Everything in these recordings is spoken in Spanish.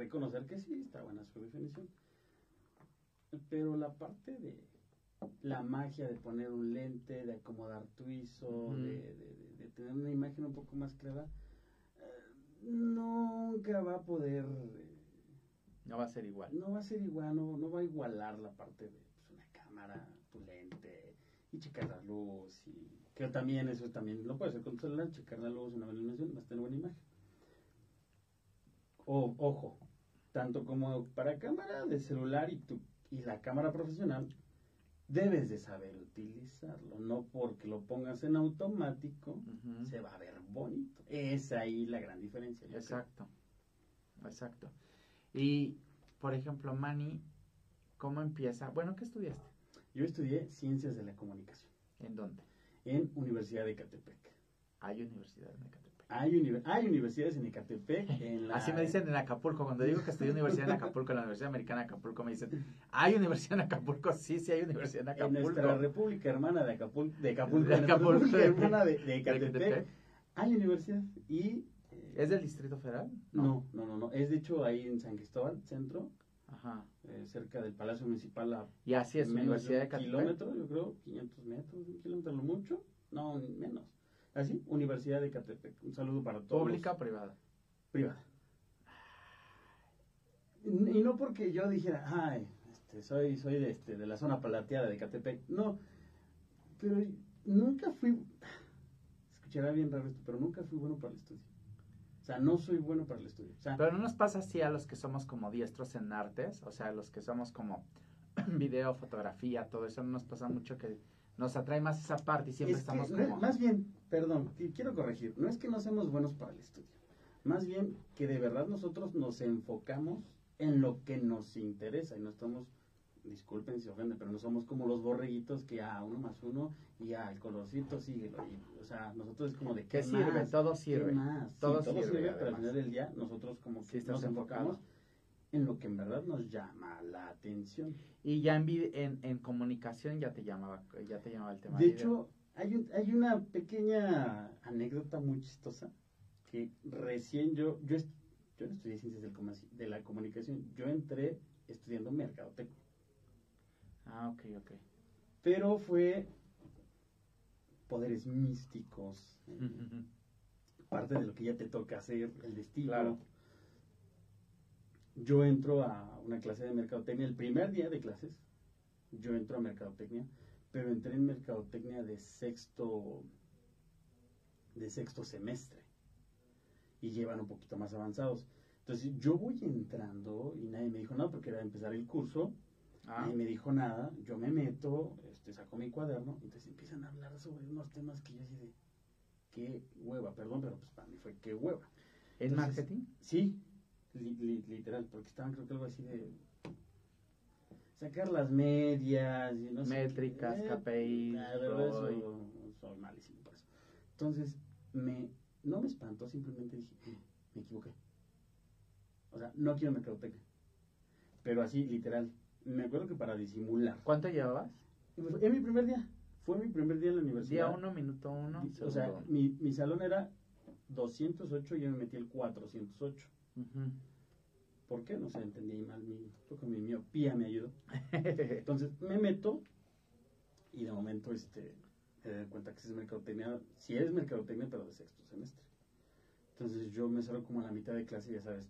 reconocer que sí, está buena su definición. Pero la parte de la magia de poner un lente, de acomodar tu ISO, Ujú. de, de- de tener una imagen un poco más clara, eh, nunca va a poder, eh, No va a ser igual. no va a ser igual, no, no va a igualar la parte de pues, una cámara, tu lente, y checar la luz, y que también eso también lo puedes hacer con tu celular, checar la luz, una buena iluminación, vas a tener buena imagen. O, ojo, tanto como para cámara de celular y, tu, y la cámara profesional, debes de saber utilizarlo, no porque lo pongas en automático, se va a ver bonito. Es ahí la gran diferencia. creo. Exacto, exacto. Y, por ejemplo, Manny, ¿cómo empieza? Bueno, ¿qué estudiaste? Yo estudié Ciencias de la Comunicación ¿En dónde? en Universidad de Ecatepec. Hay universidad en Ecatepec. Hay, univer- hay universidades en Ecatepec. En la, Así me dicen en Acapulco. Cuando digo que estudié universidad en Acapulco, en la Universidad Americana de Acapulco, me dicen, ¿hay universidad en Acapulco? Sí, sí hay universidad en En Acapulco. nuestra república hermana de Acapulco, de Acapulco, De en república hermana de, de ¿De Ecatepec, Ecatepec? hay universidad y... eh, ¿Es del Distrito Federal? no, no, no, no, es de hecho ahí en San Cristóbal, centro, Ajá. eh, cerca del Palacio Municipal a Y así es, menos Universidad de Ecatepec. kilómetro, yo creo, 500 metros, un kilómetro lo mucho, no, menos. Así, Universidad de Ecatepec, un saludo para todos. ¿Pública o privada? privada. Y no porque yo dijera, ay, este, soy, soy de, este, de la zona palateada de Catepec. No, pero nunca fui, escuchará bien raro esto, pero nunca fui bueno para el estudio. O sea, no soy bueno para el estudio. O sea, Pero no nos pasa así a los que somos como diestros en artes, o sea, a los que somos como video, fotografía, todo eso, no nos pasa mucho que nos atrae más esa parte y siempre es que estamos como... más bien, perdón, que quiero corregir, no es que no seamos buenos para el estudio. Más bien que de verdad nosotros nos enfocamos en lo que nos interesa y no estamos, disculpen si se ofenden, pero no somos como los borreguitos que a uno más uno y ya el colorcito síguelo. Y, o sea, nosotros es como de ¿Qué ¿qué sirve? Todo ¿Qué sirve. más? Sí, Todo todo sirve, sirve, pero al final del día nosotros como Sí, que estás nos enfocamos. En lo que en verdad nos llama la atención. Y ya en, en, en comunicación ya te llamaba, ya te llamaba el tema De hecho, hay, un- hay una pequeña anécdota muy chistosa que recién yo, yo, yo no estudié ciencias del de la comunicación, yo entré estudiando mercadotecnia, Ah, ok, ok. pero fue poderes místicos, eh, parte de lo que ya te toca hacer, el destino. Claro. Yo entro a una clase de mercadotecnia, el primer día de clases, yo entro a mercadotecnia, pero entré en mercadotecnia de sexto, de sexto semestre y llevan un poquito más avanzados. Entonces yo voy entrando y nadie me dijo nada porque era empezar el curso, Ah, nadie me dijo nada, yo me meto, este, saco mi cuaderno, entonces empiezan a hablar sobre unos temas que yo así de, qué hueva, perdón, pero pues para mí fue qué hueva. ¿En Entonces, marketing? Sí, li- li- literal, porque estaban creo que algo así de sacar las medias y no sé Métricas, qué. KPIs, eso, ROI. soy malísimo por eso. Entonces, me, no me espantó, simplemente dije, "Eh, me equivoqué. O sea, no quiero mercadotecnia. Pero así, literal. Me acuerdo que para disimular. ¿Cuánto llevabas? Fue mi primer día. Fue mi primer día en la universidad. Día uno, minuto uno. O sea, mi, mi salón era 208 y yo me metí el 408. ¿Por qué? No sé, entendí mal. Mi, creo que mi miopía me ayudó. Entonces me meto y de momento este, me doy cuenta que si es mercadotecnia, si es mercadotecnia, pero de sexto semestre. Entonces yo me salgo como a la mitad de clase ya sabes.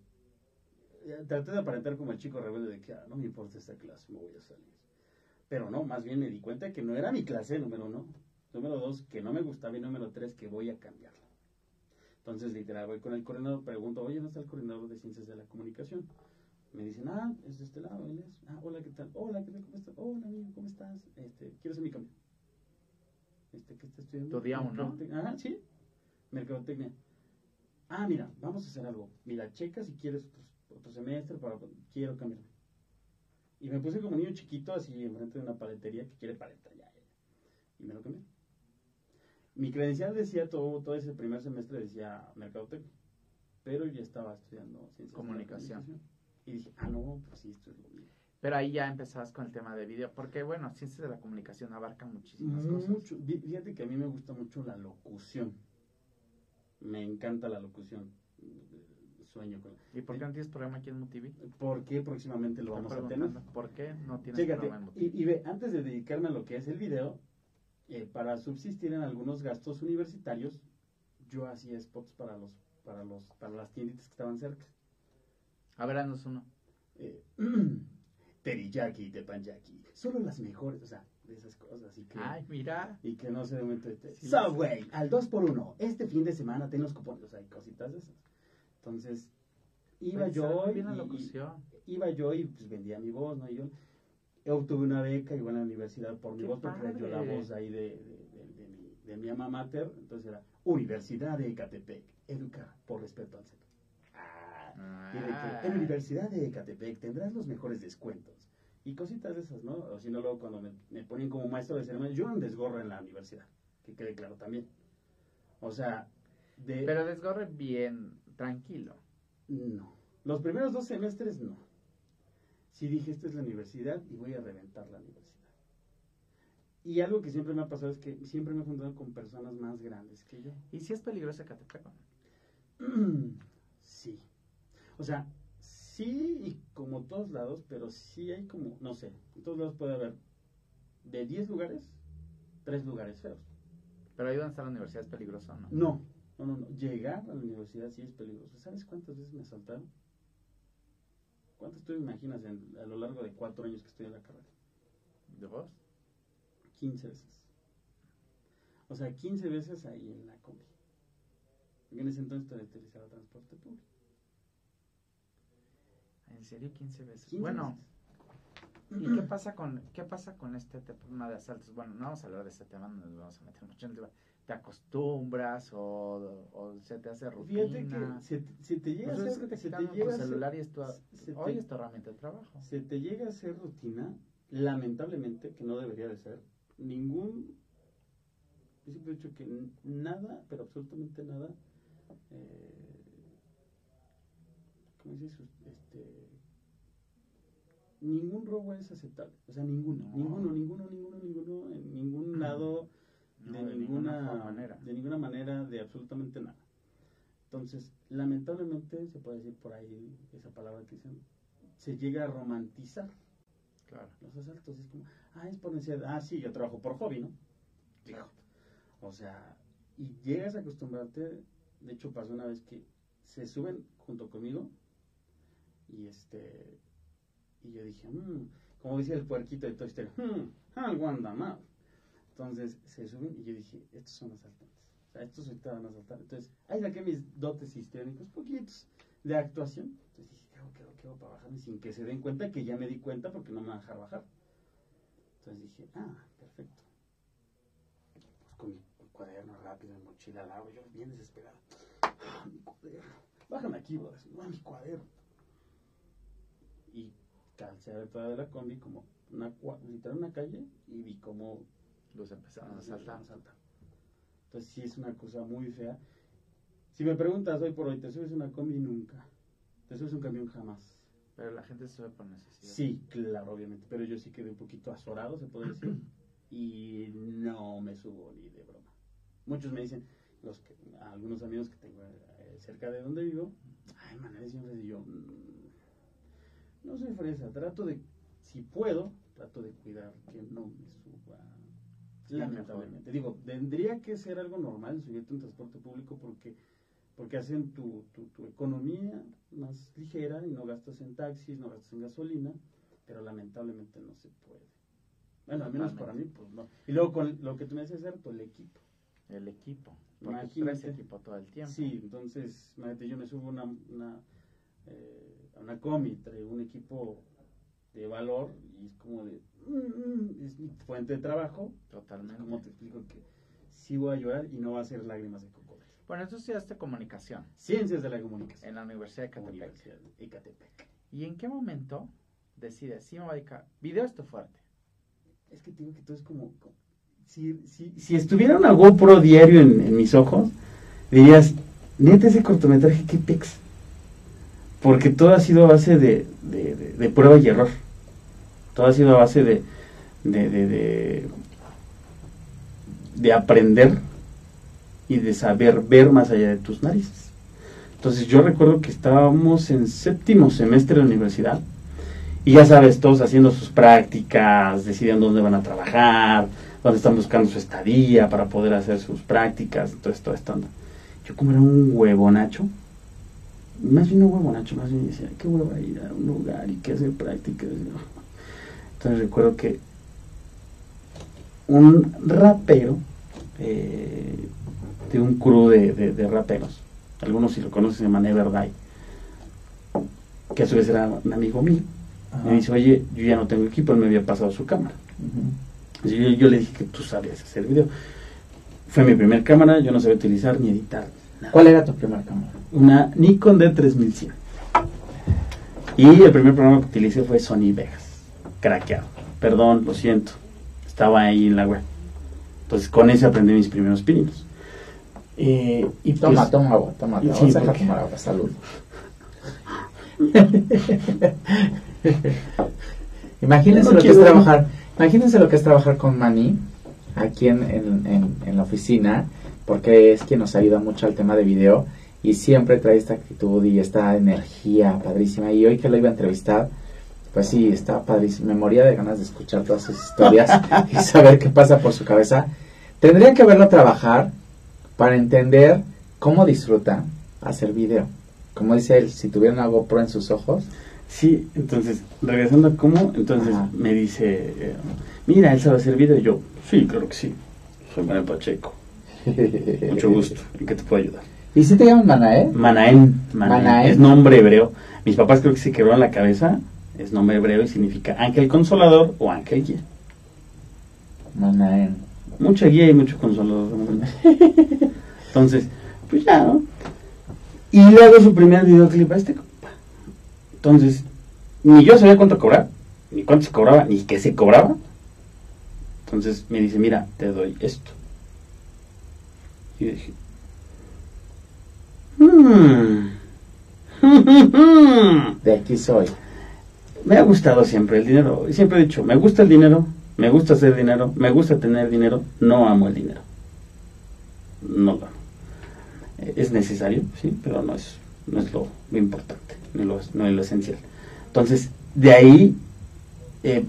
Traté de aparentar como el chico rebelde de que ah, no me importa esta clase, me voy a salir. Pero no, más bien me di cuenta que no era mi clase, número uno. Número dos, que no me gustaba. Y número tres, que voy a cambiarla. Entonces, literal, voy con el coordinador, pregunto, oye, ¿dónde está el coordinador de ciencias de la comunicación? Me dicen, ah, es de este lado, él es. Ah, hola, ¿qué tal? Hola, ¿qué tal? ¿Cómo estás? Hola, amigo, ¿cómo estás? Este, quiero hacer mi cambio. Este, ¿qué está estudiando? Uno. Mercadotecnia. Ajá, sí. Mercadotecnia. Ah, mira, vamos a hacer algo. Mira, checa si quieres otro, otro semestre para... Quiero cambiarme. Y me puse como niño chiquito así enfrente de una paletería que quiere paleta, ya, ya, ya. Y me lo cambié. Mi credencial decía todo, todo ese primer semestre decía mercadotecnia, pero yo estaba estudiando ciencias de la Comunicación. Y dije, ah, no, pues sí, esto es lo mío. Pero ahí ya empezabas con el tema de video, porque bueno, ciencias de la comunicación abarca muchísimas cosas. Mucho, fí- fíjate que a mí me gusta mucho la locución. Me encanta la locución. sueño con... ¿Y por qué no tienes programa aquí en MUTV? Porque próximamente lo vamos a tener. ¿Por qué no tienes Chécate, programa en MUTV? y, y ve, antes de dedicarme a lo que es el video, eh, para subsistir en algunos gastos universitarios, yo hacía spots para los, para los, para las tienditas que estaban cerca. A ver, haznos uno. Eh, teriyaki y teppanyaki, solo las mejores, o sea, de esas cosas, así que... Ay, mira. Y que no se de momento este, Sí, Subway, al 2x1, este fin de semana ten los cupones, o sea, hay cositas de esas. Entonces, iba Pensaba yo muy y, y- iba yo y pues vendía mi voz, ¿no? Y yo obtuve una beca igual en la universidad por mi ¡Qué voz, porque yo la voz ahí de, de, de- de mi, de mi alma mater, entonces era Universidad de Ecatepec, educa por respeto al centro. Ah, y de que en Ah. Universidad de Ecatepec tendrás los mejores descuentos. Y cositas de esas, ¿no? O si no, luego cuando me, me ponen como maestro de ceremonia, yo no desgorro en la universidad, que quede claro también. O sea, de... Pero desgorre bien, tranquilo. No. Los primeros dos semestres no. Sí dije, esta es la universidad y voy a reventar la universidad. Y algo que siempre me ha pasado es que siempre me he juntado con personas más grandes que yo. ¿Y si es peligroso o no? sí. O sea, sí y como todos lados, pero sí hay como, no sé, en todos lados puede haber de 10 lugares, 3 lugares feos. Pero ahí donde está la universidad es peligroso, ¿no? No, no, no, no. Llegar a la universidad sí es peligroso. ¿Sabes cuántas veces me asaltaron? ¿Cuántas tú imaginas en- a lo largo de cuatro años que estoy en la carrera? ¿De vos? 15 veces. O sea, 15 veces ahí en la combi. En ese entonces todavía utilizaba transporte público. ¿En serio 15 veces? 15 bueno, veces. ¿Y qué pasa con qué pasa con este tema de asaltos? Bueno, no vamos a hablar de este tema, no nos vamos a meter mucho en el tema. ¿Te acostumbras o, o se te hace rutina? Fíjate que se, te- llega Pues a es hacer, que te se llega celular y es tu, se hoy es tu herramienta de trabajo. se te llega a hacer rutina, lamentablemente, que no debería de ser, ningún, yo siempre he dicho que nada, pero absolutamente nada, eh, ¿cómo dices? Ningún robo es aceptable, o sea, ninguno, No. ninguno, ninguno, ninguno, ninguno, en ningún lado, No, de, ninguna, manera. de ninguna manera, de absolutamente nada. Entonces, lamentablemente, se puede decir por ahí esa palabra que dicen, se llega a romantizar Claro. los asaltos. Es como, ah, es por necesidad, ah, sí, yo trabajo por hobby, ¿no? Claro. O sea, y llegas a acostumbrarte, de hecho pasó una vez que se suben junto conmigo y este, y yo dije, "Mm", como decía el puerquito de Toy Story, "Hmm, algo anda mal. Entonces se suben y yo dije, estos son asaltantes. O sea, estos ahorita van a asaltar. Entonces, ahí saqué mis dotes histriónicos, poquitos, de actuación. Entonces dije, ¿qué hago, qué hago, qué hago para bajarme? Sin que se den cuenta que ya me di cuenta porque no me van a dejar bajar. Entonces dije, ah, perfecto. Pues con mi, cuaderno rápido, mi mochila al lado, yo bien desesperado. Ah, mi cuaderno. Bájame aquí, bro. No, mi cuaderno. Y calcé a ver toda de la combi como una, literal una calle y vi como Los empezaron a asaltar. Entonces sí es una cosa muy fea. Si me preguntas hoy por hoy, ¿te subes una combi? Nunca. ¿Te subes un camión? Jamás. Pero la gente se sube por necesidad. Sí, claro, obviamente. Pero yo sí quedé un poquito azorado, se puede decir. y no me subo ni de broma. Muchos me dicen, los que, algunos amigos que tengo eh, cerca de donde vivo, ay, man, eres fresa". Y yo, "Mm, no soy fresa. Trato de, si puedo, trato de cuidar que no me suba. Lamentablemente. Digo, tendría que ser algo normal subirte en transporte público porque porque hacen tu, tu, tu economía más ligera y no gastas en taxis, no gastas en gasolina, pero lamentablemente no se puede. Bueno, al menos para mí, pues no. Y luego con lo que tú me decías, cierto, el equipo. El equipo. Porque Imagínate. traes equipo todo el tiempo. Sí, entonces, imagínate, yo me subo una, una, eh, a una comi, traigo un equipo de valor y es como de, mm, mm, es mi fuente de trabajo. Totalmente. ¿Cómo te explico que sí voy a llorar y no va a ser lágrimas de cocodrilo? Bueno, tú estudiaste comunicación Ciencias de la comunicación. en la Universidad de Catepec. Universidad de Ecatepec. ¿Y en qué momento decides, sí me voy a dedicar? Video es tu fuerte. Es que digo que todo es como... como- si, si, si estuviera una GoPro diario en, en mis ojos, dirías, neta ese cortometraje, qué pex. Porque todo ha sido a base de, de, de- prueba y error. Todo ha sido a base de, de, de, de, de aprender y de saber ver más allá de tus narices. Entonces yo recuerdo que estábamos en séptimo semestre de la universidad y ya sabes, todos haciendo sus prácticas, decidiendo dónde van a trabajar, dónde están buscando su estadía para poder hacer sus prácticas, todo esto, esto. Yo como era un huevonacho, más bien un huevonacho, más bien decía, qué huevo ir a un lugar y qué hacer prácticas. Entonces recuerdo que un rapero eh, de un crew de, de, raperos, algunos si lo conocen se llama Never que a su vez era un amigo mío, me dice, oye, yo ya no tengo equipo, él me había pasado su cámara. yo, le dije que tú sabías hacer video. Fue mi primera cámara, yo no sabía utilizar ni editar. ¿Cuál era tu primera cámara? Una Nikon D3100. Y el primer programa que utilicé fue Sony Vegas, craqueado. Perdón, lo siento, estaba ahí en la web. Entonces con ese aprendí mis primeros pininos. Eh, y toma, pues, toma agua, toma, agua. Vamos a tomar agua, salud. imagínense lo que es trabajar, imagínense lo que es trabajar con Mani aquí en, en, en, la oficina, porque es quien nos ayuda mucho al tema de video y siempre trae esta actitud y esta energía padrísima. Y hoy que lo iba a entrevistar, pues sí, está padrísimo. Me moría de ganas de escuchar todas sus historias y saber qué pasa por su cabeza. Tendría que verlo trabajar para entender cómo disfruta hacer video. Como dice él, si tuviera una GoPro en sus ojos, Sí, entonces, regresando a cómo, entonces me dice, eh, mira, él sabe hacer video. Y yo, sí, claro que sí. Soy Manuel Pacheco. Mucho gusto. ¿En qué te puedo ayudar? ¿Y si te llaman Manael? Manaén, Manaén. Es nombre hebreo. Mis papás creo que se quebraron la cabeza. Es nombre hebreo y significa ángel consolador o ángel guía. Manaén. Mucha guía y mucho consolador. Entonces, pues ya, ¿no? Y luego su primer videoclip a este entonces, ni yo sabía cuánto cobrar, ni cuánto se cobraba, ni qué se cobraba. Entonces me dice, mira, te doy esto. Y yo dije. de aquí soy. Me ha gustado siempre el dinero. Y siempre he dicho, me gusta el dinero, me gusta hacer dinero, me gusta tener dinero, no amo el dinero. No lo amo. Es necesario, sí, pero no es, no es lo importante no es lo, esencial. Entonces, de ahí eh,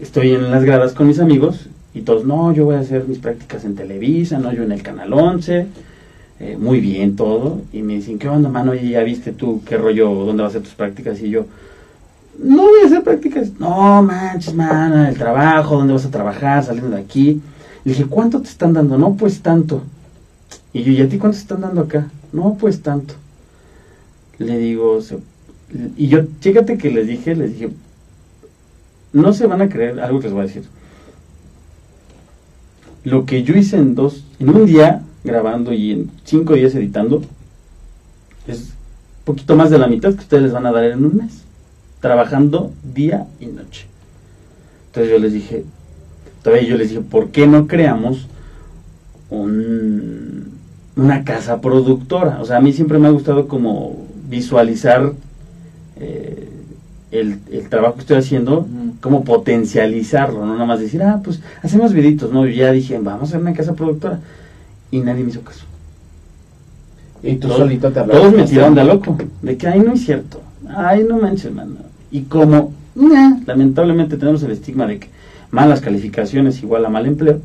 estoy en las gradas con mis amigos y todos, no, yo voy a hacer mis prácticas en Televisa, no, yo en el Canal 11, eh, muy bien todo. Y me dicen, ¿qué onda, mano? ¿Y ya viste tú qué rollo, dónde vas a hacer tus prácticas? Y yo, no voy a hacer prácticas. No, manches, mano, el trabajo, ¿dónde vas a trabajar? Saliendo de aquí. Le dije, ¿cuánto te están dando? No, pues tanto. Y yo, ¿y a ti cuánto te están dando acá? No, pues tanto le digo, y yo, chécate que les dije, les dije, no se van a creer algo que les voy a decir. Lo que yo hice en dos, en un día grabando y en cinco días editando, es poquito más de la mitad que ustedes les van a dar en un mes, trabajando día y noche. Entonces yo les dije, todavía yo les dije, ¿por qué no creamos un, una casa productora? O sea, a mí siempre me ha gustado como visualizar eh, el, trabajo que estoy haciendo, como potencializarlo, no nada más decir, ah, pues hacemos viditos, no, yo ya dije, vamos a hacer una casa productora, y nadie me hizo caso. Y tú solito te Todos me tiraron de loco, de que, ay, no es cierto, ay, no manches, mano. Y como, lamentablemente tenemos el estigma de que malas calificaciones igual a mal empleo,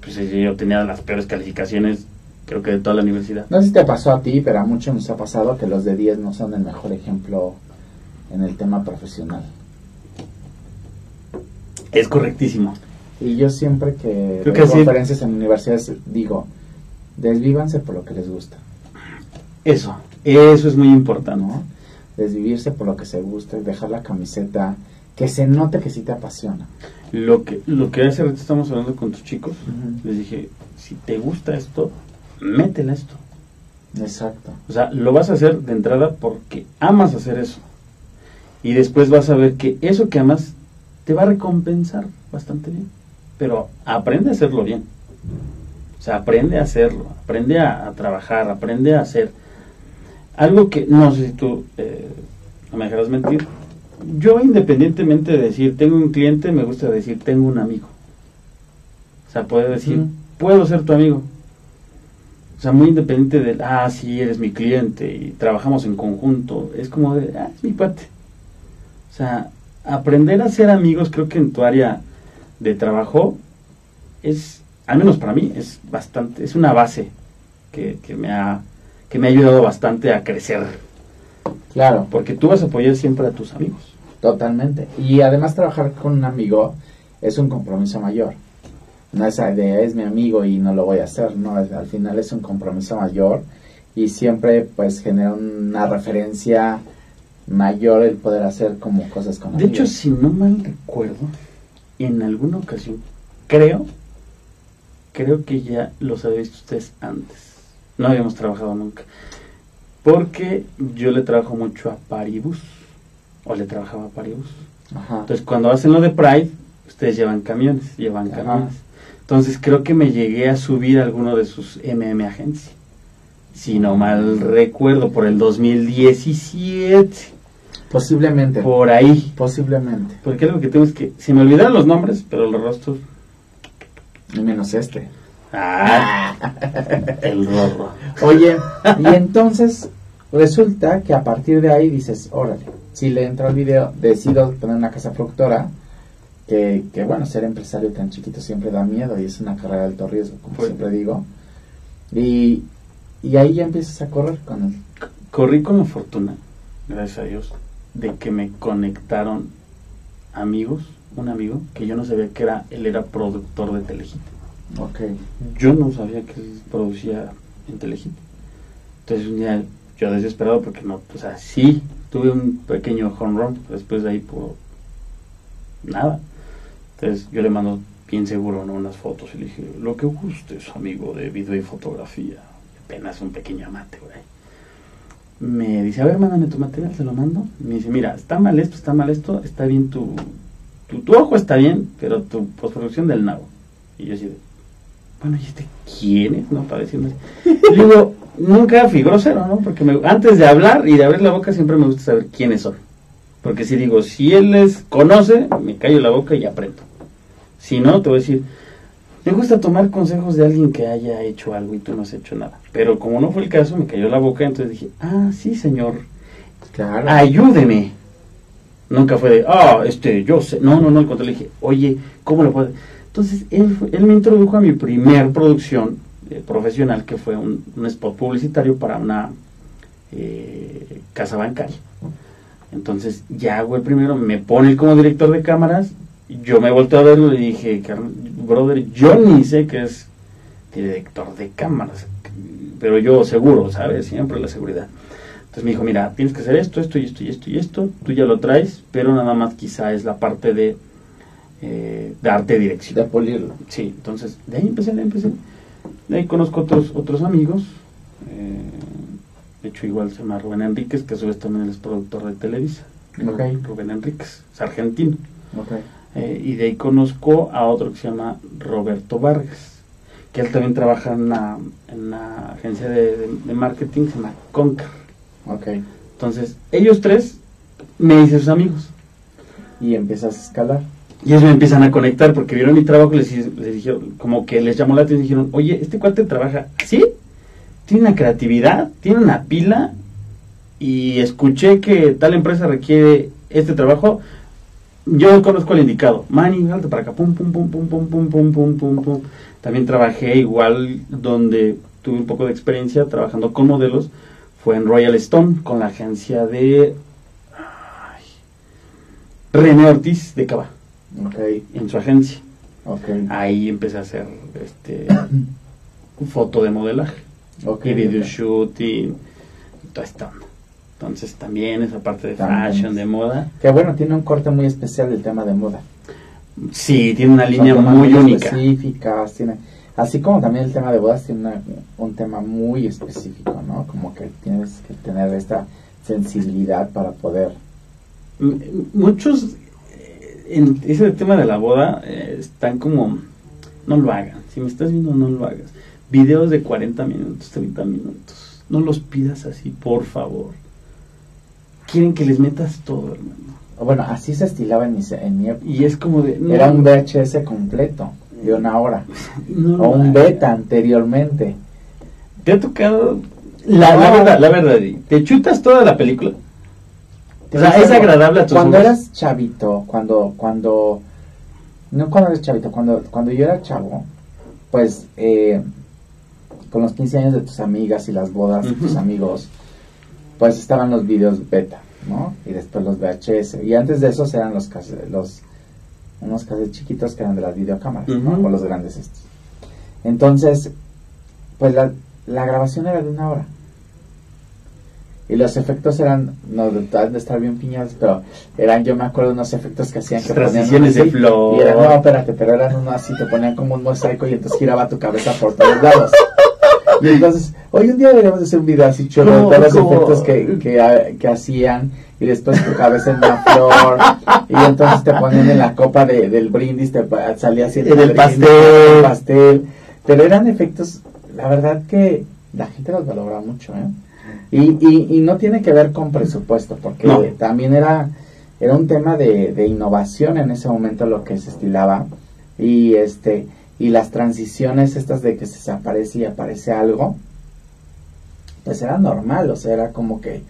pues yo tenía las peores calificaciones creo que de toda la universidad. No sé si te pasó a ti, pero a muchos nos ha pasado que los de 10 no son el mejor ejemplo en el tema profesional. Es correctísimo. Y yo siempre que doy conferencias en universidades digo, desvívanse por lo que les gusta. Eso, eso es muy importante. ¿no? Desvivirse por lo que se gusta, dejar la camiseta, que se note que sí te apasiona. Lo que, lo que hace rato estamos hablando con tus chicos, les dije, si te gusta esto, métela esto. Exacto. O sea, lo vas a hacer de entrada porque amas hacer eso. Y después vas a ver que eso que amas te va a recompensar bastante bien. Pero aprende a hacerlo bien. O sea, aprende a hacerlo, aprende a, trabajar, aprende a hacer algo que, no sé si tú eh, no me dejarás mentir, yo independientemente de decir tengo un cliente, me gusta decir tengo un amigo. O sea, puedo decir, puedo ser tu amigo, sea, muy independiente del, ah, sí, eres mi cliente y trabajamos en conjunto. Es como de, ah, es mi cuate. O sea, aprender a ser amigos, creo que en tu área de trabajo es, al menos para mí, es bastante, es una base que, que me ha que me ha ayudado bastante a crecer. Claro. Porque tú vas a apoyar siempre a tus amigos. Totalmente. Y además trabajar con un amigo es un compromiso mayor. No es de es mi amigo y no lo voy a hacer, no, al final es un compromiso mayor y siempre pues genera una referencia mayor el poder hacer como cosas con De hecho, si no mal recuerdo, en alguna ocasión, creo, creo que ya los habéis visto ustedes antes. No habíamos trabajado nunca. Porque yo le trabajo mucho a Paribus, o le trabajaba a Paribus. Entonces, cuando hacen lo de Pride, ustedes llevan camiones, llevan camiones. Entonces, creo que me llegué a subir a alguno de sus MM agencias. Si no mal recuerdo, por el 2017. Posiblemente. Por ahí. Posiblemente. Porque algo que tengo es que, se me olvidaron los nombres, pero los rostros. Y menos este. Ah, el rorro. Oye, y entonces resulta que a partir de ahí dices, órale, si le entro al video, decido poner una casa productora, que, que, bueno, ser empresario tan chiquito siempre da miedo y es una carrera de alto riesgo, como pues siempre digo. Y, y ahí ya empiezas a correr con él. Corrí con la fortuna, gracias a Dios, de que me conectaron amigos, un amigo, que yo no sabía que era, él era productor de Telehit. Okay. Yo no sabía que producía en Telehit. Entonces un día yo desesperado porque no, o sea, sí, tuve un pequeño home run, después de ahí por nada. Entonces yo le mando bien seguro ¿no? unas fotos y le dije, lo que gustes, amigo de video y fotografía. Apenas un pequeño amate, güey. Me dice, a ver, mándame tu material, se lo mando. Me dice, mira, está mal esto, está mal esto, está bien tu, tu, tu ojo está bien, pero tu postproducción del nabo. Y yo así bueno, ¿y este quién es? No, para decirme. digo, nunca fui grosero, ¿no? Porque antes de hablar y de abrir la boca siempre me gusta saber quiénes son. Porque si digo, si él les conoce, me callo la boca y aprendo. Si no, te voy a decir, me gusta tomar consejos de alguien que haya hecho algo y tú no has hecho nada. Pero como no fue el caso, me cayó la boca, entonces dije, ah, sí, señor. Claro. Ayúdeme. Nunca fue de, ah, este, yo sé. No, no, no, al contrario, le dije, oye, ¿cómo lo puedo? Entonces, él, él me introdujo a mi primer producción eh, profesional, que fue un, spot publicitario para una eh, casa bancaria. Entonces, ya hago el primero, me pone como director de cámaras, yo me volteé a verlo y dije, brother, yo ni sé que es director de cámaras, pero yo seguro, ¿sabes? Siempre la seguridad. Entonces me dijo, mira, tienes que hacer esto, esto y esto y esto y esto, tú ya lo traes, pero nada más quizá es la parte de eh, darte dirección. De pulirlo. Sí, entonces de ahí empecé, de ahí empecé. De ahí conozco otros, otros amigos. Eh, de hecho, igual se llama Rubén Enríquez, que a su vez también es productor de Televisa. Rubén Enríquez, es argentino. Eh, y de ahí conozco a otro que se llama Roberto Vargas, que él también trabaja en una, en una agencia de, de, marketing, se llama Conker. Entonces, ellos tres me hice sus amigos. Y empiezas a escalar. Y ellos me empiezan a conectar porque vieron mi trabajo y les, les dijeron, como que les llamó la atención y dijeron, oye, este cuate trabaja así, tiene una creatividad, tiene una pila y escuché que tal empresa requiere este trabajo, yo conozco al indicado, Manny, alto para acá, pum, pum, pum, pum, pum, pum, pum, pum, pum, pum. También trabajé igual donde tuve un poco de experiencia trabajando con modelos, fue en Royal Stone, con la agencia de René Ortiz de Cava. En su agencia. Ahí empecé a hacer este foto de modelaje. Y video shooting y toda esta Entonces también esa parte de fashion, de moda. Que bueno, tiene un corte muy especial del tema de moda. Sí, tiene una línea muy, única. Específicas, tiene, así como también el tema de bodas tiene un tema muy específico, ¿no? Como que tienes que tener esta sensibilidad para poder... Muchos en ese tema de la boda eh, están como, no lo hagan. Si me estás viendo, no lo hagas. Videos de 40 minutos, 30 minutos. No los pidas así, por favor. Quieren que les metas todo, hermano. Bueno, así se estilaba en mi, en mi época. Y es como de... Era un VHS completo de una hora. o un beta anteriormente. ¿Te ha tocado la, la verdad, la verdad, ¿te chutas toda la película? O sea, es agradable a tus Cuando eras chavito, cuando, cuando, no cuando eres chavito, cuando, cuando yo era chavo, pues, eh, con los 15 años de tus amigas y las bodas de tus amigos, pues estaban los videos beta, ¿no? Y después los VHS. Y antes de esos eran los los, unos cassettes chiquitos que eran de las videocámaras, ¿no? O los grandes estos. Entonces, pues la, la grabación era de una hora. Y los efectos eran, no, de, estar bien piñados, pero eran, yo me acuerdo, unos efectos que hacían que ponían de flor. Y era, no, espérate, pero eran uno así, te ponían como un mosaico y entonces giraba tu cabeza por todos lados. Y entonces, hoy un día deberíamos de hacer un video así chulo de ¿Cómo, todos los efectos que, que, ha- que hacían y después tu cabeza en una flor y entonces te ponían en la copa de, del brindis, te salía así el brindis, pastel. el pastel. Pero eran efectos, la verdad que la gente los valora mucho, ¿eh? Y, y, y no tiene que ver con presupuesto, porque No. también era, era un tema de, de innovación en ese momento lo que se estilaba. Y este y las transiciones estas de que se desaparece y aparece algo, pues era normal, o sea, era como que,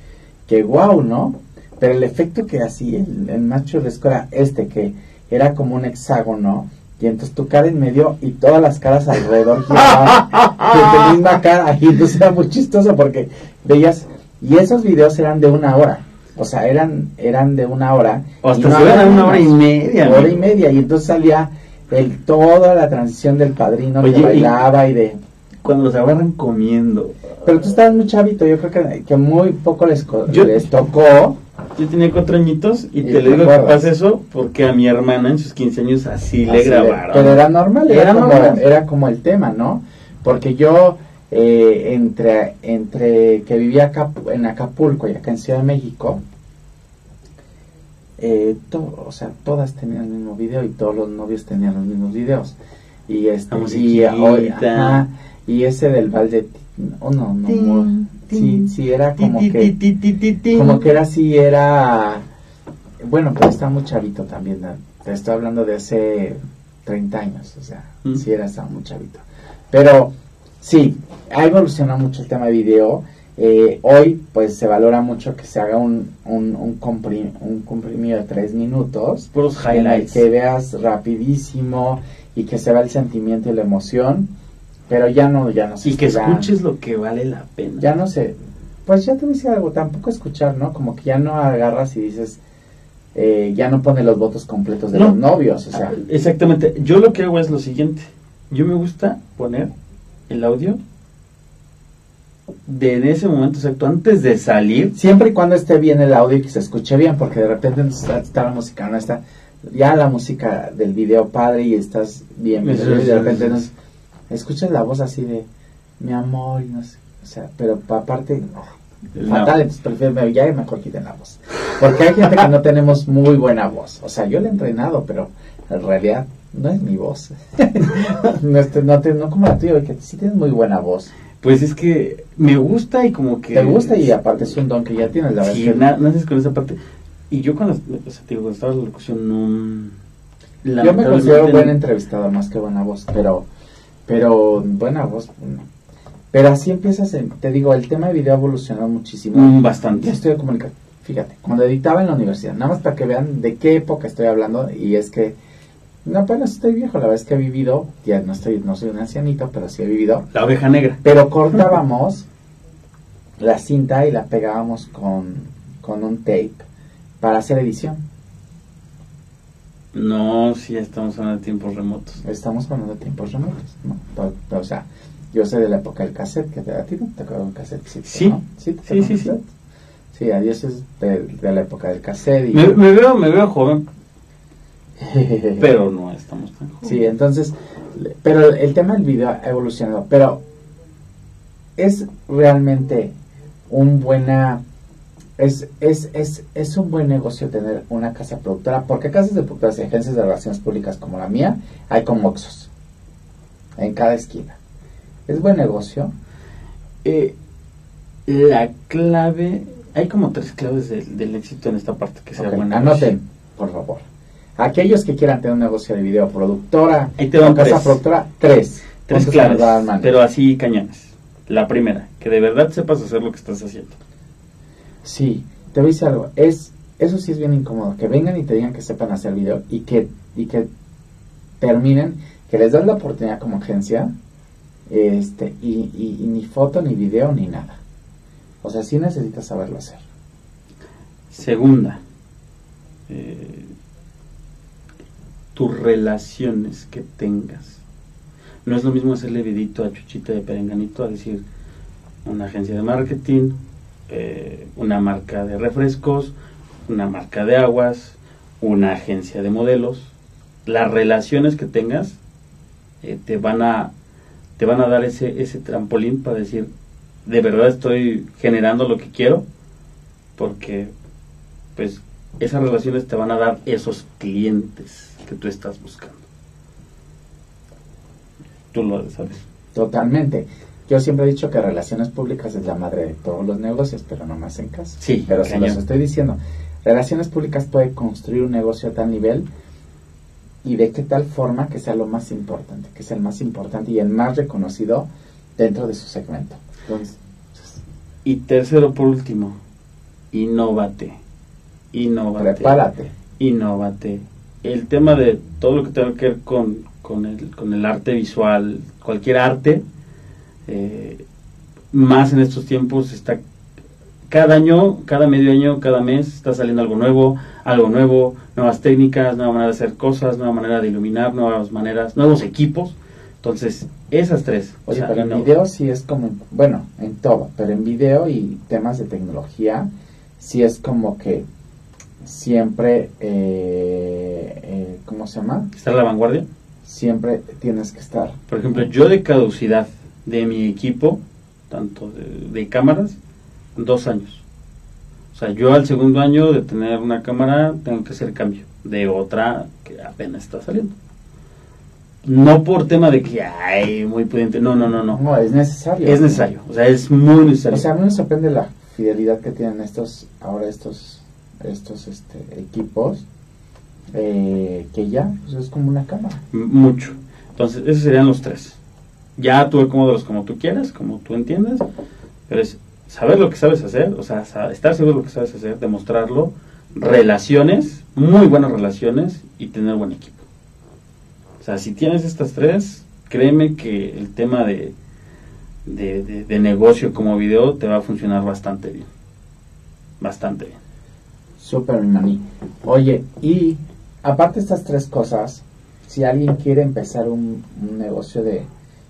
que wow, ¿no? Pero el efecto que hacía el, el macho de escuela, este que era como un hexágono, y entonces tu cara en medio y todas las caras alrededor giraban de tu misma cara, y entonces era muy chistoso porque veías, y esos videos eran de una hora, o sea, eran, eran de una hora. O hasta y no se una hora y más. media. Hora y media, y entonces salía el, toda la transición del padrino Oye, que bailaba y de... Cuando los agarran comiendo. Pero tú estabas muy chavito, yo creo que, que muy poco les, Yo- les tocó. Yo tenía cuatro añitos y Y te le digo que pasa eso porque a mi hermana en sus 15 años así, le así grabaron. pero era normal, era, Era como, normal. era como el tema, ¿no? Porque yo, eh, entre, entre que vivía en Acapulco y acá en Ciudad de México, eh, to- o sea, todas tenían el mismo video y todos los novios tenían los mismos videos. Y este, y, hoy- ajá, y ese del balde, oh no, no, sí, sí, era como que... Como que era así, era... Bueno, pero está muy chavito también. ¿no? Te estoy hablando de hace 30 años, o sea, Mm. sí era estaba muy chavito. Pero sí, ha evolucionado mucho el tema de video. Eh, hoy, pues, se valora mucho que se haga un, un, un, comprim- un comprimido de 3 minutos. Puros En el highlights. que veas rapidísimo y que se vea el sentimiento y la emoción. Pero ya no, ya no se Y que escuches lo que vale la pena. Ya no sé, pues ya te voy a decir algo, tampoco escuchar, ¿no? Como que ya no agarras y dices, eh, ya no pone los votos completos de No. los novios, o sea, Ah, Exactamente. Yo lo que hago es lo siguiente. Yo me gusta poner el audio de en ese momento exacto, antes de salir. siempre y cuando esté bien el audio y que se escuche bien, porque de repente está, está la música, no está, ya la música del video padre y estás bien, Eso de eso repente es. no, escuchas la voz así de, mi amor, y no sé, o sea, pero pa- aparte, no, fatal, entonces prefiero, ya mejor quiten la voz. Porque hay gente que no tenemos muy buena voz. O sea, yo la he entrenado, pero en realidad no es mi voz. no, este, no, te- no como la tuya, que sí tienes muy buena voz. Pues es que me gusta y como que... Te gusta y aparte es un don que ya tienes, la verdad. Sí, naces con esa parte. Y yo cuando, o sea, te digo, cuando estaba en la locución no... yo me considero buen entrevistador más que buena voz, pero pero buena voz. no. Pero así empiezas, en- te digo, el tema de video ha evolucionado muchísimo. Mm, Yo bastante. estoy comunicando. Fíjate, cuando editaba en la universidad, nada más para que vean de qué época estoy hablando, y es que no apenas estoy viejo, la verdad es que he vivido, ya no estoy, no soy un ancianito, pero sí he vivido. La oveja negra. Pero cortábamos la cinta y la pegábamos con, con un tape para hacer edición. No, sí, estamos hablando de tiempos remotos. Estamos hablando de tiempos remotos, ¿no? Pero- pero, o sea, yo soy de la época del cassette, que te- a ti no te tocó un cassette, sí, Sí. ¿no? Sí, Sí, sí, sí. Sí, adiós es de, de la época del cassette. Y, Me, me veo, me veo joven, pero no estamos tan jóvenes. Sí, entonces, pero el tema del video ha evolucionado, pero es realmente un buena, es, es, es, es un buen negocio tener una casa productora, porque casas de productoras y agencias de relaciones públicas como la mía, hay como Oxxos, en cada esquina. Es buen negocio, Eh, la clave, hay como tres claves del, del éxito en esta parte que sea Ok, buena. anoten, por favor. Aquellos que quieran tener un negocio de video, productora, Ahí te van casa tres. productora, tres. Tres Armando. pero así cañones. La primera, que de verdad sepas hacer lo que estás haciendo. Sí, te voy a decir algo. Es, eso sí es bien incómodo. Que vengan y te digan que sepan hacer video y que, y que terminen, que les das la oportunidad como agencia este, y, y- y ni foto, ni video, ni nada. O sea, sí necesitas saberlo hacer. Segunda, eh, tus relaciones que tengas. No es lo mismo hacerle vidito a Chuchita de Perenganito a decir una agencia de marketing, eh, una marca de refrescos, una marca de aguas, una agencia de modelos. Las relaciones que tengas eh, te van a te van a dar ese ese trampolín para decir de verdad estoy generando lo que quiero porque pues esas relaciones te van a dar esos clientes que tú estás buscando. Tú lo sabes. Totalmente. Yo siempre he dicho que relaciones públicas es la madre de todos los negocios, pero no más en casa. Sí, Pero se los estoy diciendo. Relaciones públicas puede construir un negocio a tal nivel y de qué tal forma que sea lo más importante, que sea el más importante y el más reconocido dentro de su segmento. Entonces, Y tercero por último, innovate. Innovate. prepárate. Innovate. El tema de todo lo que tenga que ver con, con, el, con el arte visual, cualquier arte, eh, más en estos tiempos está cada año, cada medio año, cada mes está saliendo algo nuevo, algo nuevo, nuevas técnicas, nueva manera de hacer cosas, nueva manera de iluminar, nuevas maneras, nuevos equipos. Entonces, esas tres. o sea, pero en innova. video sí es como, bueno, en todo, pero en video y temas de tecnología, sí es como que siempre, eh, eh, ¿cómo se llama? ¿Está a la vanguardia? Siempre tienes que estar. Por ejemplo, yo de caducidad de mi equipo, tanto de, de cámaras, dos años. O sea, yo al segundo año de tener una cámara tengo que hacer cambio de otra que apenas está saliendo. No por tema de que, ay, muy pudiente. No, no, no, no. No, es necesario. Es necesario. O sea, es muy necesario. O sea, a mí me sorprende la fidelidad que tienen estos, ahora estos, estos este, equipos, eh, que ya, pues es como una cámara. Mucho. Entonces, esos serían los tres. Ya tú acomódalos como tú quieras, como tú entiendas, pero es saber lo que sabes hacer, o sea, estar seguro de lo que sabes hacer, demostrarlo, relaciones, muy buenas relaciones y tener buen equipo. O sea, si tienes estas tres, créeme que el tema de, de, de- de negocio como video te va a funcionar bastante bien. Bastante bien. Súper, maní. Oye, y aparte de estas tres cosas, si alguien quiere empezar un, un negocio de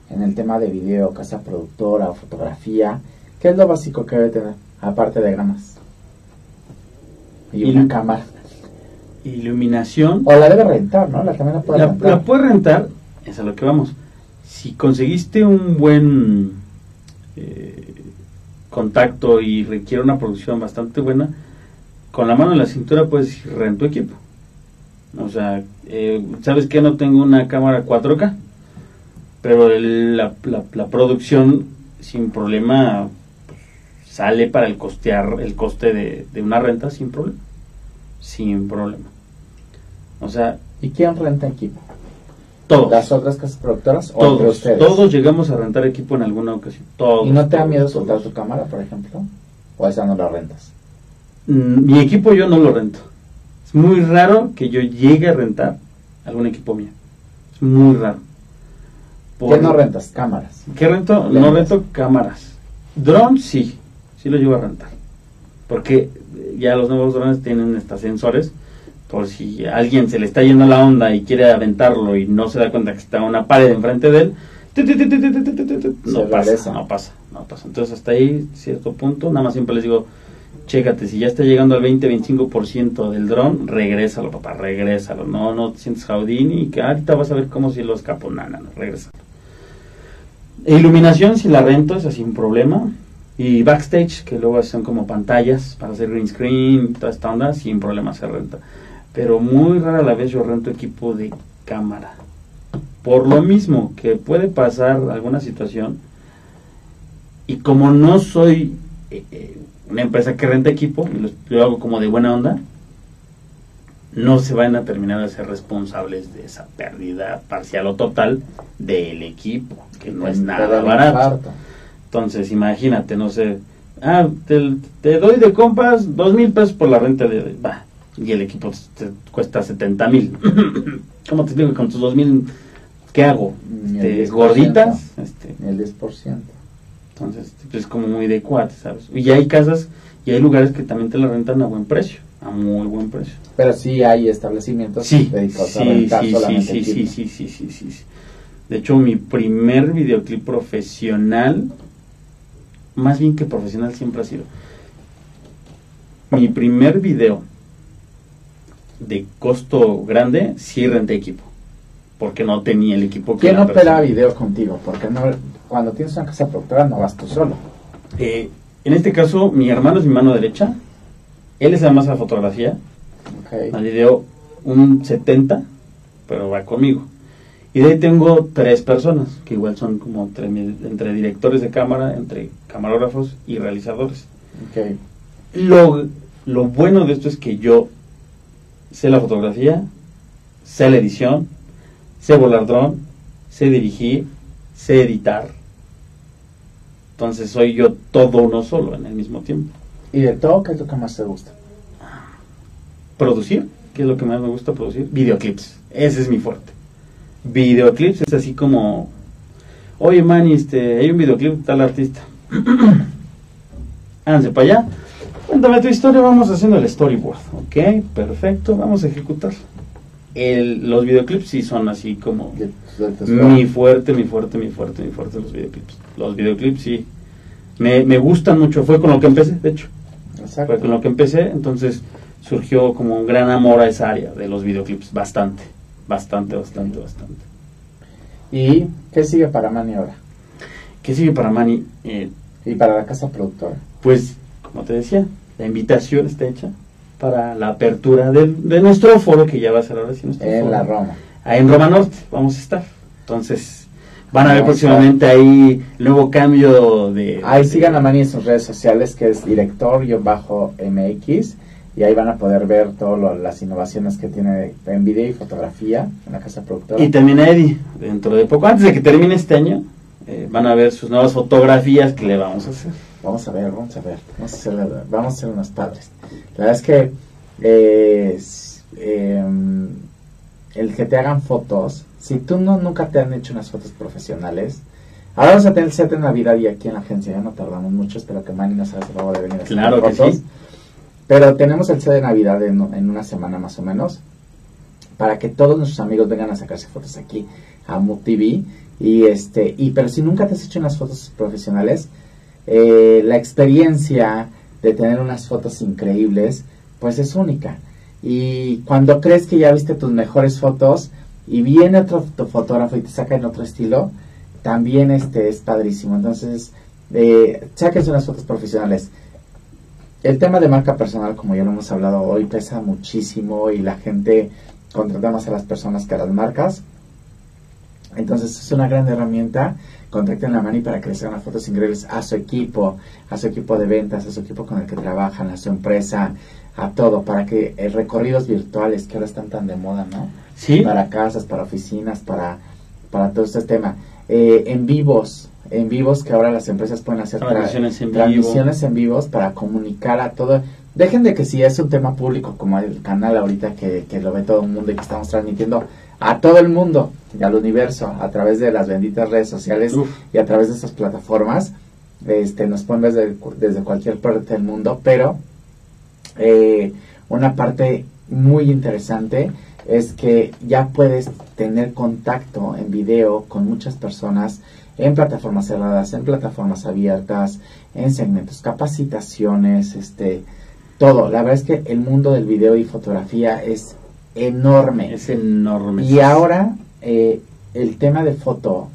en el tema de video, casa productora o fotografía, ¿qué es lo básico que debe tener? Aparte de ganas. Y una cámara. Iluminación. O la debe rentar, ¿no? La también la puede La, rentar. la puedes rentar, es a lo que vamos. Si conseguiste un buen eh, contacto y requiere una producción bastante buena, con la mano en la cintura puedes decir, rento equipo. O sea, eh, ¿sabes que No tengo una cámara 4K, pero el- la, la- la producción sin problema pues, sale para el costear el coste de, de una renta sin problema. Sin problema. O sea, ¿Y quién renta equipo? todos. ¿Las otras casas productoras o entre Todos, ustedes? todos llegamos a rentar equipo en alguna ocasión. Todos, ¿Y no te da miedo soltar tu cámara, por ejemplo? ¿O esa no la rentas? mi equipo yo no lo rento. Es muy raro que yo llegue a rentar algún equipo mío. Es muy raro. ¿Qué no rentas? Cámaras. ¿Qué rento? No rento cámaras. Drones sí, sí lo llevo a rentar. Porque ya los nuevos drones tienen estos sensores. Por si alguien se le está yendo la onda y quiere aventarlo y no se da cuenta que está una pared enfrente de él, no pasa, no pasa, no pasa. Entonces hasta ahí, cierto punto, nada más siempre les digo, chécate, si ya está llegando al 20-25% del dron, regrésalo, papá, regrésalo. No, no te sientes Houdini que ahorita vas a ver cómo si lo escapo, no, no, no, regrésalo. Iluminación, si la rento, es sin problema. Y backstage, que luego son como pantallas para hacer green screen, toda esta onda, sin problema se renta. Pero muy rara la vez yo rento equipo de cámara. Por lo mismo que puede pasar alguna situación, y como no soy eh, eh, una empresa que renta equipo, y lo, lo hago como de buena onda, no se van a terminar a ser responsables de esa pérdida parcial o total del equipo, que no es nada barato. Entonces, imagínate, no sé, ah, te, te doy de compas dos mil pesos por la renta de, va, y el equipo te cuesta 70 mil. ¿Cómo te explico? Con tus dos mil, ¿qué hago? Este, 10%. gorditas, este, El 10%. Entonces pues, es como muy de cuate, ¿sabes? Y hay casas y hay lugares que también te la rentan a buen precio, a muy buen precio. Pero sí hay establecimientos Sí, dedicados sí, a rentar sí, sí, solamente sí, sí, sí, sí, sí, sí, sí. De hecho, mi primer videoclip profesional, más bien que profesional siempre ha sido, mi primer video de costo grande, sí renté equipo, porque no tenía el equipo que ¿Quién opera persona- video contigo? Porque no, cuando tienes una casa productora no vas tú solo. Eh, en este caso, mi hermano es mi mano derecha, él es además a la fotografía, Ok. Al video un 70, pero va conmigo. Y de ahí tengo tres personas, que igual son como entre, directores de cámara, entre camarógrafos y realizadores. Ok. Lo, lo bueno de esto es que yo sé la fotografía, sé la edición, sé volar dron, sé dirigir, sé editar. Entonces soy yo todo uno solo en el mismo tiempo. ¿Y de todo qué es lo que más te gusta? producir, que es lo que más me gusta producir, videoclips. Ese es mi fuerte. Videoclips es así como, oye man, este, hay un videoclip de tal artista. Háganse para allá. Cuéntame tu historia, vamos haciendo el storyboard. Ok, perfecto, vamos a ejecutar. El, los videoclips sí son así como mi fuerte, mi fuerte, mi fuerte, mi fuerte los videoclips. Los videoclips sí me, me gustan mucho. Fue con lo que empecé, de hecho. Exacto. Fue con lo que empecé, entonces surgió como un gran amor a esa área de los videoclips, bastante, bastante, bastante, bastante. ¿Y qué sigue para Manny ahora? ¿Qué sigue para Manny? Eh, Y para la casa productora. pues, como te decía, la invitación está hecha para la apertura del- de nuestro foro, que ya va a ser ahora sí nuestro En foro. la Roma. Ahí en Roma Norte vamos a estar. Entonces, van a ver próximamente ahí el nuevo cambio de... Ahí de- sigan a Manny en sus redes sociales, que es director-mx. Y ahí van a poder ver todas las innovaciones que tiene en video y fotografía en la casa productora. Y también a Eddie, dentro de poco, antes de que termine este año, eh, van a ver sus nuevas fotografías que le vamos a hacer. Vamos a ver, vamos a ver. Vamos a ser, vamos a ser unos padres. La verdad es que eh, em, el que te hagan fotos, si tú no nunca te han hecho unas fotos profesionales, ahora vamos a tener el set de Navidad y aquí en la agencia ya no tardamos mucho, espero que Manny nos haga el favor de venir a hacer Claro que fotos. sí. Pero tenemos el set de Navidad en, en una semana más o menos para que todos nuestros amigos vengan a sacarse fotos aquí a Mood TV y este y pero si nunca te has hecho unas fotos profesionales eh, la experiencia de tener unas fotos increíbles pues es única y cuando crees que ya viste tus mejores fotos y viene otro fo- fotógrafo y te saca en otro estilo también este es padrísimo entonces eh, sáquense unas fotos profesionales el tema de marca personal, como ya lo hemos hablado hoy, pesa muchísimo y la gente contrata más a las personas que a las marcas. Entonces es una gran herramienta. Contacten a Mani para que les hagan las fotos increíbles a su equipo, a su equipo de ventas, a su equipo con el que trabajan, a su empresa, a todo, para que eh, recorridos virtuales que ahora están tan de moda, ¿no? Sí, para casas, para oficinas, para, para todo este tema. Eh, en vivos, en vivos que ahora las empresas pueden hacer tra- Transmisiones en vivo. transmisiones en vivos para comunicar a todo. Dejen de que si es un tema público como el canal ahorita que, que lo ve todo el mundo y que estamos transmitiendo a todo el mundo y al universo a través de las benditas redes sociales Uf. y a través de esas plataformas. Este, nos pueden ver desde, desde cualquier parte del mundo, pero eh, una parte muy interesante es que ya puedes tener contacto en video con muchas personas en plataformas cerradas, en plataformas abiertas, en segmentos, capacitaciones, este, todo. La verdad es que el mundo del video y fotografía es enorme. es enorme. Y ahora, eh, el tema de foto,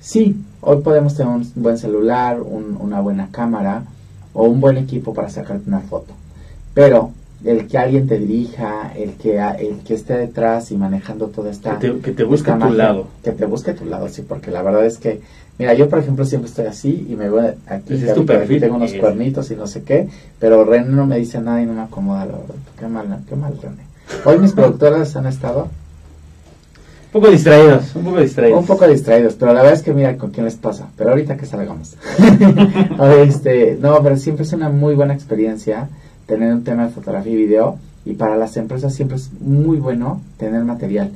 sí, hoy podemos tener un buen celular, un- una buena cámara o un buen equipo para sacarte una foto. Pero el que alguien te dirija, el que, el que esté detrás y manejando toda esta... Que te, que te busque a tu lado. Que te busque a tu lado, sí, porque la verdad es que, mira, yo por ejemplo siempre estoy así y me veo aquí, es tu tengo unos Es- cuernitos y no sé qué, pero René no me dice nada y no me acomoda, la verdad. Qué mal, qué mal René. Hoy mis productoras han estado poco distraídos, un poco distraídos. Un poco distraídos, pero la verdad es que mira con quién les pasa. Pero ahorita que salgamos. este, no, pero siempre es una muy buena experiencia tener un tema de fotografía y video. Y para las empresas siempre es muy bueno tener material.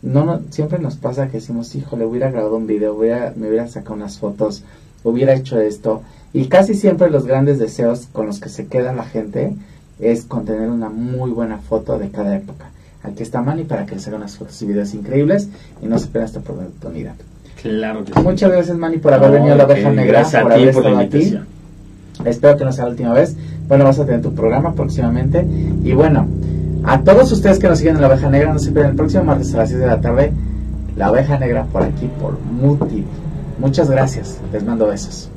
No, no siempre nos pasa que decimos, híjole, hubiera grabado un video, hubiera, me hubiera sacado unas fotos, hubiera hecho esto. Y casi siempre los grandes deseos con los que se queda la gente es con tener una muy buena foto de cada época. Aquí está Manny para que les haga unas fotos y videos increíbles y no se pierdan esta oportunidad. Claro que sí. Muchas gracias Manny por haber venido a la oveja negra, Gracias por a ti haber por la estado aquí. invitación. Espero que no sea la última vez. Bueno, vas a tener tu programa próximamente. Y bueno, a todos ustedes que nos siguen en la oveja negra, no se pierdan el próximo martes a las 6 de la tarde. La oveja negra por aquí, por TV. Muchas gracias. Les mando besos.